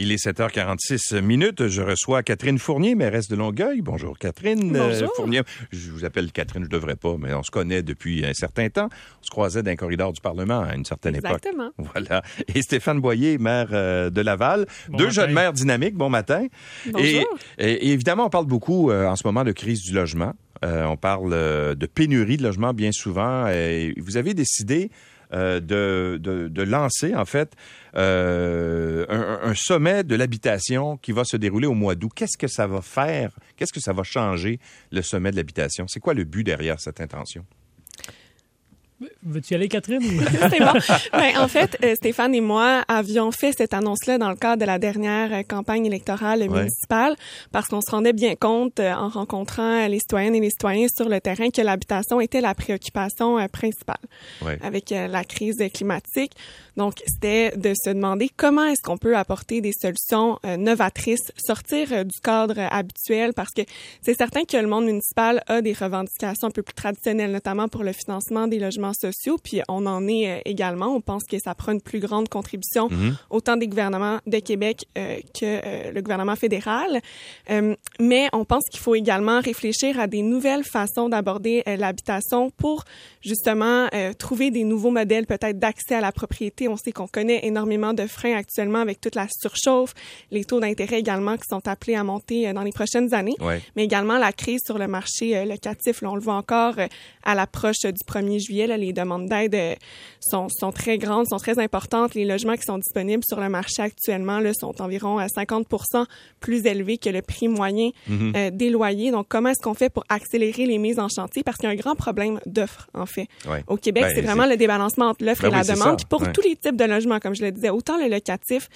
Il est 7h46 minutes. Je reçois Catherine Fournier, mairesse de Longueuil. Bonjour Catherine. Bonjour. Fournier. Je vous appelle Catherine, je devrais pas, mais on se connaît depuis un certain temps. On se croisait dans un corridor du Parlement à une certaine Exactement. époque. Voilà. Et Stéphane Boyer, maire euh, de Laval. Bon Deux matin. jeunes maires dynamiques. Bon matin. Bonjour. Et, et évidemment, on parle beaucoup euh, en ce moment de crise du logement. Euh, on parle euh, de pénurie de logement bien souvent. Et vous avez décidé euh, de, de, lancer, en fait, euh, un sommet de l'habitation qui va se dérouler au mois d'août. Qu'est-ce que ça va faire? Qu'est-ce que ça va changer, le sommet de l'habitation? C'est quoi le but derrière cette intention? Veux-tu y aller, Catherine? C'est bon. Ben, en fait, euh, Stéphane et moi avions fait cette annonce-là dans le cadre de la dernière euh, campagne électorale Ouais. municipale parce qu'on se rendait bien compte euh, en rencontrant les citoyennes et les citoyens sur le terrain que l'habitation était la préoccupation euh, principale Ouais. avec euh, la crise climatique. Donc, c'était de se demander comment est-ce qu'on peut apporter des solutions euh, novatrices, sortir euh, du cadre euh, habituel parce que c'est certain que le monde municipal a des revendications un peu plus traditionnelles, notamment pour le financement des logements sociaux. Puis on en est euh, également. On pense que ça prend une plus grande contribution Mhm. autant des gouvernements de Québec euh, que euh, le gouvernement fédéral. Euh, mais on pense qu'il faut également réfléchir à des nouvelles façons d'aborder l'habitation pour justement trouver des nouveaux modèles peut-être d'accès à la propriété. On sait qu'on connaît énormément de freins actuellement avec toute la surchauffe, les taux d'intérêt également qui sont appelés à monter dans les prochaines années Ouais. mais également la crise sur le marché locatif. Là, on le voit encore à l'approche du 1er juillet. Là, les demandes d'aide euh, sont, sont très grandes, sont très importantes. Les logements qui sont disponibles sur le marché actuellement là, sont environ à 50% plus élevés que le prix moyen Mhm. euh, des loyers. Donc, comment est-ce qu'on fait pour accélérer les mises en chantier? Parce qu'il y a un grand problème d'offres, en fait. Ouais. Au Québec, Ben, c'est vraiment le débalancement entre l'offre Ben et la oui, c'est demande. Puis pour Ouais. tous les types de logements, comme je le disais, autant le locatif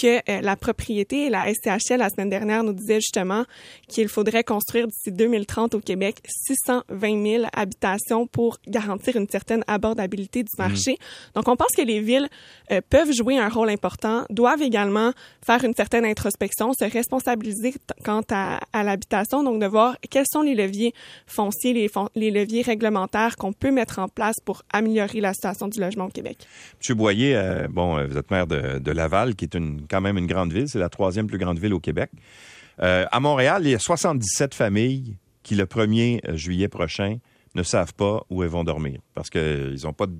que euh, la propriété. Et la SCHL, la semaine dernière, nous disait justement qu'il faudrait construire d'ici 2030 au Québec 620 000 habitations pour garantir une certaine abordabilité du marché. Donc, on pense que les villes euh, peuvent jouer un rôle important, doivent également faire une certaine introspection, se responsabiliser quant à, à l'habitation, donc de voir quels sont les leviers fonciers, les, fon- les leviers réglementaires qu'on peut mettre en place pour améliorer la situation du logement au Québec. Monsieur Boyer, euh, bon, euh, vous êtes maire de, de Laval, qui est une, quand même une grande ville. C'est la troisième plus grande ville au Québec. Euh, à Montréal, il y a 77 familles qui, le 1er juillet prochain, ne savent pas où elles vont dormir parce qu'ils n'ont pas de- euh,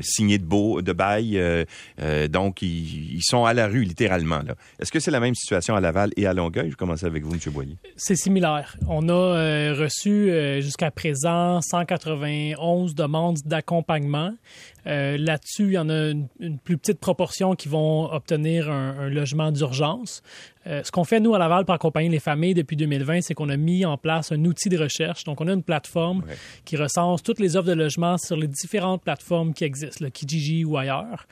signé de, beau, de bail. euh, euh, donc, ils, ils sont à la rue, littéralement. Est-ce que c'est la même situation à Laval et à Longueuil? Je commence avec vous, Monsieur Boyer. C'est similaire. On a euh, reçu euh, jusqu'à présent 191 demandes d'accompagnement. Euh, Là-dessus, il y en a une, une plus petite proportion qui vont obtenir un, un logement d'urgence. Euh, ce qu'on fait, nous, à Laval, pour accompagner les familles depuis 2020, c'est qu'on a mis en place un outil de recherche. Donc, on a une plateforme Ouais. qui recense toutes les offres de logement sur les différentes plateformes qui existent, le Kijiji ou ailleurs.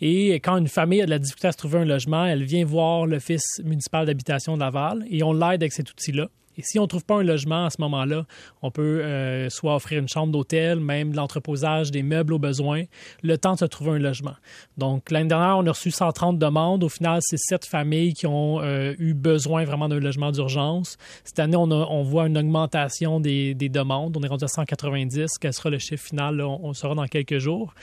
Et quand une famille a de la difficulté à se trouver un logement, elle vient voir l'Office municipal d'habitation de Laval et on l'aide avec cet outil-là. Et si on ne trouve pas un logement à ce moment-là, on peut euh, soit offrir une chambre d'hôtel, même l'entreposage des meubles au besoin, le temps de se trouver un logement. Donc, l'année dernière, on a reçu 130 demandes. Au final, c'est sept familles qui ont euh, eu besoin vraiment d'un logement d'urgence. Cette année, on, voit une augmentation des, des demandes. On est rendu à 190. Quel sera le chiffre final? on, on le dans quelques jours.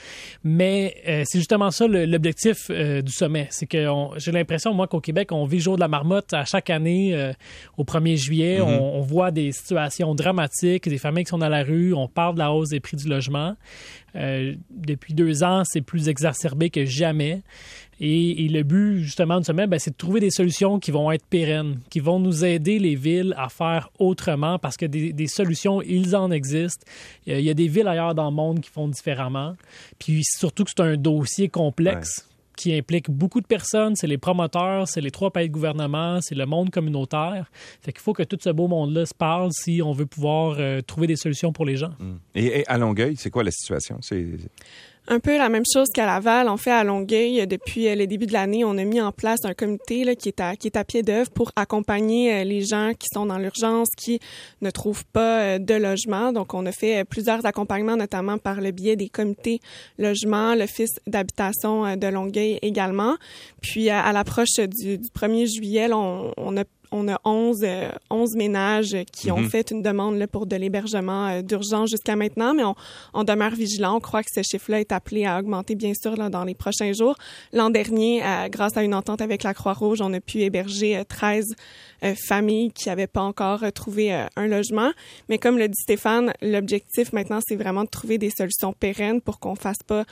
Mais euh, c'est justement ça l'objectif du sommet. C'est que j'ai l'impression, moi, qu'au Québec, on vit jour de la marmotte à chaque année au 1er juillet. On, on voit des situations dramatiques, des familles qui sont dans la rue. On parle de la hausse des prix du logement. Euh, depuis deux ans, c'est plus exacerbé que jamais. Et, et le but, justement, du sommet, ben, c'est de trouver des solutions qui vont être pérennes, qui vont nous aider, les villes, à faire autrement, parce que des, des solutions, ils en existent. Euh, Il y a des villes ailleurs dans le monde qui font différemment. Puis surtout que c'est un dossier complexe. Qui implique beaucoup de personnes, c'est les promoteurs, c'est les trois pays de gouvernement, c'est le monde communautaire. Fait qu'il faut que tout ce beau monde-là se parle si on veut pouvoir euh, trouver des solutions pour les gens. Et, et à Longueuil, c'est quoi la situation? Un peu la même chose qu'à Laval. En fait, à Longueuil, euh, depuis euh, le début de l'année, on a mis en place un comité là, qui, est à, qui est à pied d'œuvre pour accompagner euh, les gens qui sont dans l'urgence, qui ne trouvent pas de logement. Donc, on a fait plusieurs accompagnements, notamment par le biais des comités logement, l'Office d'habitation de Longueuil également. Puis, à, à l'approche du, du 1er juillet, là, on, on a on a 11, 11 ménages qui ont Mhm. fait une demande là, pour de l'hébergement euh, d'urgence jusqu'à maintenant, mais on, on demeure vigilant. On croit que ce chiffre-là est appelé à augmenter, bien sûr, là, dans les prochains jours. L'an dernier, euh, grâce à une entente avec la Croix-Rouge, on a pu héberger euh, 13 euh, familles qui n'avaient pas encore euh, trouvé euh, un logement. Mais comme le dit Stéphane, l'objectif maintenant, c'est vraiment de trouver des solutions pérennes pour qu'on fasse pas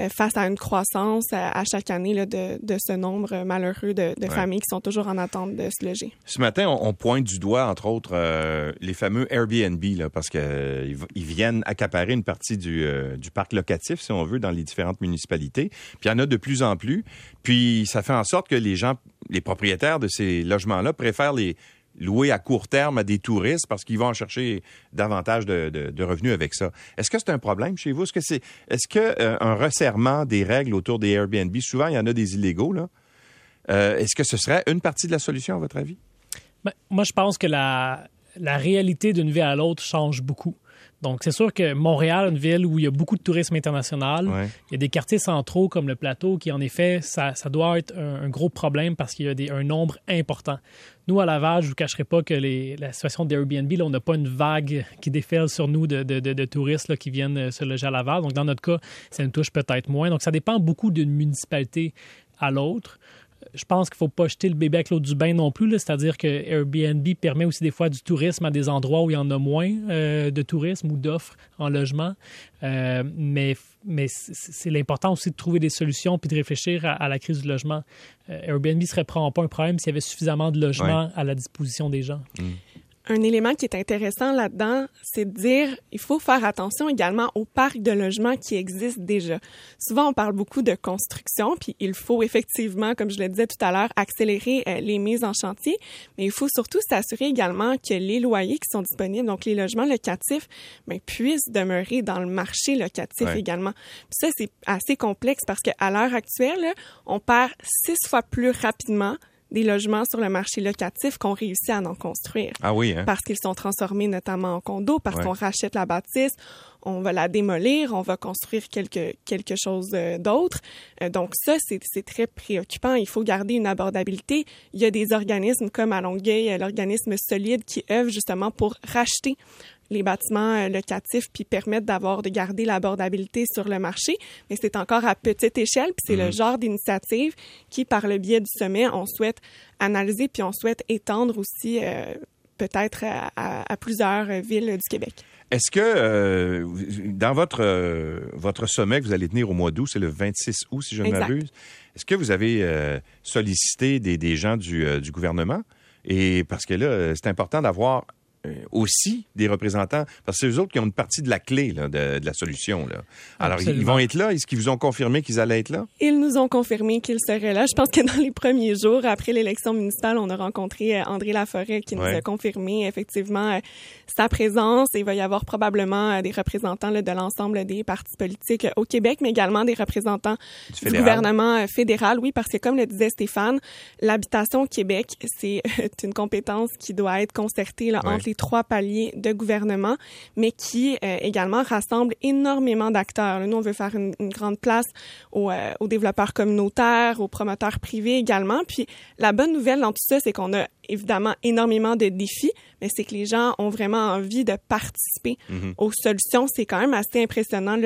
euh, face à une croissance euh, à chaque année là, de, de ce nombre euh, malheureux de, de Ouais. familles qui sont toujours en attente de se loger. Ce matin, on, on pointe du doigt, entre autres, euh, les fameux Airbnb, là, parce qu'ils ils viennent accaparer une partie du, euh, du parc locatif, si on veut, dans les différentes municipalités. Puis il y en a de plus en plus. Puis ça fait en sorte que les gens, les propriétaires de ces logements-là préfèrent les louer à court terme à des touristes parce qu'ils vont en chercher davantage de, de- de revenus avec ça. Est-ce que c'est un problème chez vous? Est-ce que c'est est-ce que euh, un resserrement des règles autour des Airbnb, souvent il y en a des illégaux, là. Euh, est-ce que ce serait une partie de la solution, à votre avis? Ben, moi, je pense que la, la réalité d'une ville à l'autre change beaucoup. Donc, c'est sûr que Montréal, une ville où il y a beaucoup de tourisme international, Ouais. il y a des quartiers centraux comme le plateau qui, en effet, ça, ça doit être un, un gros problème parce qu'il y a des, un nombre important. Nous, à Laval, je ne vous cacherai pas que les, la situation d'Airbnb, on n'a pas une vague qui déferle sur nous de, de- de- de touristes là, qui viennent euh, se loger à Laval. Donc, dans notre cas, ça nous touche peut-être moins. Donc, ça dépend beaucoup d'une municipalité à l'autre je pense qu'il ne faut pas jeter le bébé avec l'eau du bain non plus. C'est-à-dire que Airbnb permet aussi des fois du tourisme à des endroits où il y en a moins euh, de tourisme ou d'offres en logement. Euh, mais mais c'est l'important aussi de trouver des solutions puis de réfléchir à, à la crise du logement. Euh, Airbnb ne serait probablement pas un problème s'il y avait suffisamment de logements à la disposition des gens. Un élément qui est intéressant là-dedans, c'est de dire il faut faire attention également aux parcs de logements qui existent déjà. Souvent, on parle beaucoup de construction, puis il faut effectivement, comme je le disais tout à l'heure, accélérer euh, les mises en chantier, mais il faut surtout s'assurer également que les loyers qui sont disponibles, donc les logements locatifs, ben, puissent demeurer dans le marché locatif Ouais. également. Puis ça, c'est assez complexe parce qu'à l'heure actuelle, là, on perd six fois plus rapidement des logements sur le marché locatif qu'on réussit à en construire Ah oui, hein? parce qu'ils sont transformés notamment en condos, parce Ouais. qu'on rachète la bâtisse, on va la démolir, on va construire quelque, quelque chose euh, d'autre. Euh, donc ça, c'est c'est très préoccupant. Il faut garder une abordabilité. Il y a des organismes comme à Longueuil, euh, l'organisme Solide, qui œuvrent justement pour racheter les bâtiments euh, locatifs puis permettre d'avoir de garder l'abordabilité sur le marché, mais c'est encore à petite échelle puis c'est le genre d'initiative qui par le biais du sommet on souhaite analyser puis on souhaite étendre aussi euh, peut-être à, à- à plusieurs euh, villes du Québec. Est-ce que euh, dans votre euh, votre sommet que vous allez tenir au mois d'août, c'est le 26 août si je ne m'abuse, est-ce que vous avez euh, sollicité des, des gens du, du gouvernement? Et parce que là c'est important d'avoir aussi des représentants parce que c'est eux autres qui ont une partie de la clé là, de, de la solution là. Alors ils- vont être là, est-ce qu'ils vous ont confirmé qu'ils allaient être là? Ils nous ont confirmé qu'ils seraient là. Je pense que dans les premiers jours après l'élection municipale, on a rencontré euh, André Laforêt qui Ouais. nous a confirmé effectivement euh, sa présence. Il va y avoir probablement euh, des représentants là, de l'ensemble des partis politiques euh, au Québec, mais également des représentants du gouvernement euh, fédéral, oui, parce que comme le disait Stéphane, l'habitation au Québec, c'est euh, une compétence qui doit être concertée là, Ouais. entre trois paliers de gouvernement, mais qui euh, également rassemble énormément d'acteurs. Nous, on veut faire une, une grande place aux, euh, aux développeurs communautaires, aux promoteurs privés également. Puis la bonne nouvelle dans tout ça, c'est qu'on a évidemment énormément de défis, mais c'est que les gens ont vraiment envie de participer Mhm. aux solutions. C'est quand même assez impressionnant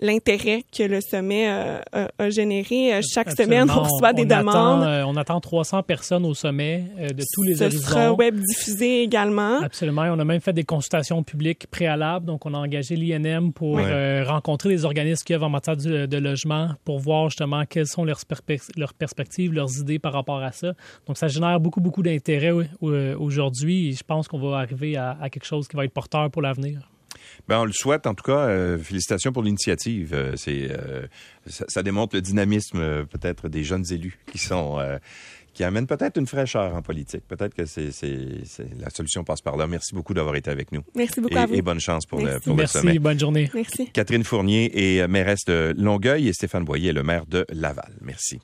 l'intérêt que le sommet euh, a, a généré. Euh, Chaque semaine, on reçoit des on attend, demandes. euh, on attend 300 personnes au sommet euh, de tous les Ce horizons. sera web diffusé également. Absolument. On a même fait des consultations publiques préalables. Donc, on a engagé l'INM pour euh, rencontrer les organismes qui œuvrent en matière de, de logement pour voir justement quelles sont leurs perspectives, leurs idées par rapport à ça. Donc, ça génère beaucoup, beaucoup d'intérêt euh, aujourd'hui. Je pense qu'on va arriver à, à quelque chose qui va être porteur pour l'avenir. Ben, on le souhaite, en tout cas. euh, félicitations pour l'initiative. Euh, c'est, euh, ça, ça démontre le dynamisme, euh, peut-être, des jeunes élus qui sont. euh, qui amènent peut-être une fraîcheur en politique. Peut-être que c'est, la solution passe par là. Merci beaucoup d'avoir été avec nous. Merci beaucoup Et, à vous. et bonne chance pour, le, Merci. pour le sommet. Merci. Bonne journée. Merci. Catherine Fournier est mairesse de Longueuil et Stéphane Boyer est le maire de Laval. Merci.